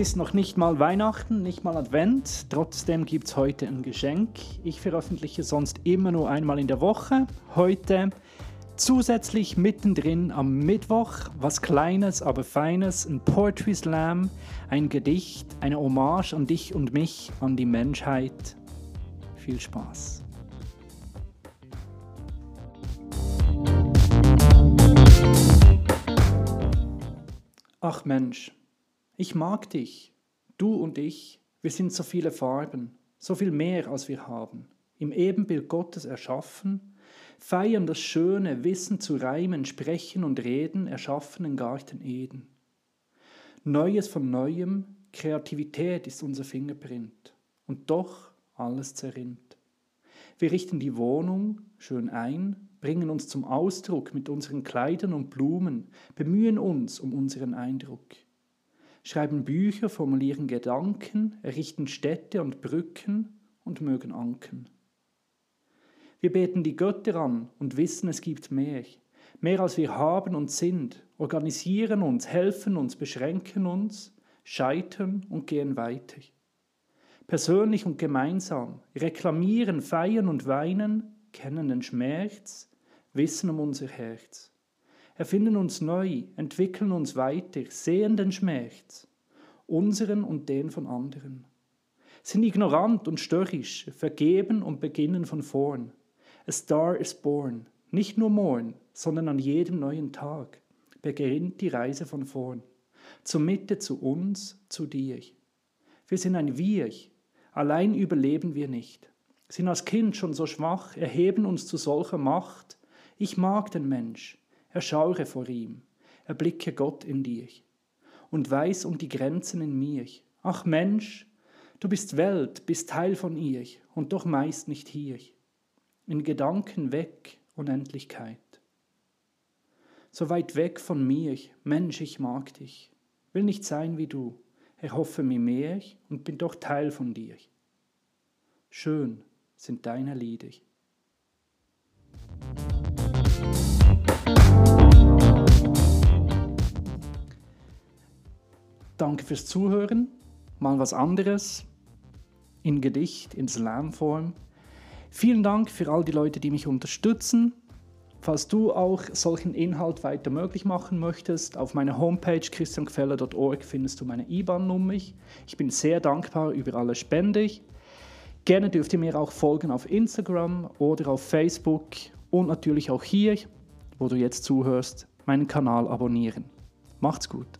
ist noch nicht mal Weihnachten, nicht mal Advent. Trotzdem gibt es heute ein Geschenk. Ich veröffentliche sonst immer nur einmal in der Woche. Heute zusätzlich mittendrin am Mittwoch was Kleines, aber Feines, ein Poetry Slam, ein Gedicht, eine Hommage an dich und mich, an die Menschheit. Viel Spaß. Ach Mensch, ich mag dich, du und ich, wir sind so viele Farben, so viel mehr als wir haben, im Ebenbild Gottes erschaffen, feiern das schöne Wissen zu reimen, sprechen und reden, erschaffenen Garten Eden. Neues von Neuem, Kreativität ist unser Fingerprint, und doch alles zerrinnt. Wir richten die Wohnung schön ein, bringen uns zum Ausdruck mit unseren Kleidern und Blumen, bemühen uns um unseren Eindruck schreiben Bücher, formulieren Gedanken, errichten Städte und Brücken und mögen Anken. Wir beten die Götter an und wissen, es gibt mehr, mehr als wir haben und sind, organisieren uns, helfen uns, beschränken uns, scheitern und gehen weiter. Persönlich und gemeinsam, reklamieren, feiern und weinen, kennen den Schmerz, wissen um unser Herz erfinden uns neu, entwickeln uns weiter, sehen den Schmerz, unseren und den von anderen, sind ignorant und störrisch, vergeben und beginnen von vorn. A star is born, nicht nur morgen, sondern an jedem neuen Tag beginnt die Reise von vorn, zur Mitte, zu uns, zu dir. Wir sind ein Wir, allein überleben wir nicht, sind als Kind schon so schwach, erheben uns zu solcher Macht. Ich mag den Mensch, Erschaue vor ihm, erblicke Gott in dir und weiß um die Grenzen in mir. Ach Mensch, du bist Welt, bist Teil von ihr und doch meist nicht hier. In Gedanken weg, Unendlichkeit. So weit weg von mir, Mensch, ich mag dich, will nicht sein wie du, erhoffe mir mehr und bin doch Teil von dir. Schön sind deine Lieder. Danke fürs Zuhören. Mal was anderes. In Gedicht, in Slamform. Vielen Dank für all die Leute, die mich unterstützen. Falls du auch solchen Inhalt weiter möglich machen möchtest, auf meiner Homepage christianqueller.org findest du meine IBAN-Nummer. Ich bin sehr dankbar über alle Spende. Gerne dürft ihr mir auch folgen auf Instagram oder auf Facebook und natürlich auch hier, wo du jetzt zuhörst, meinen Kanal abonnieren. Macht's gut.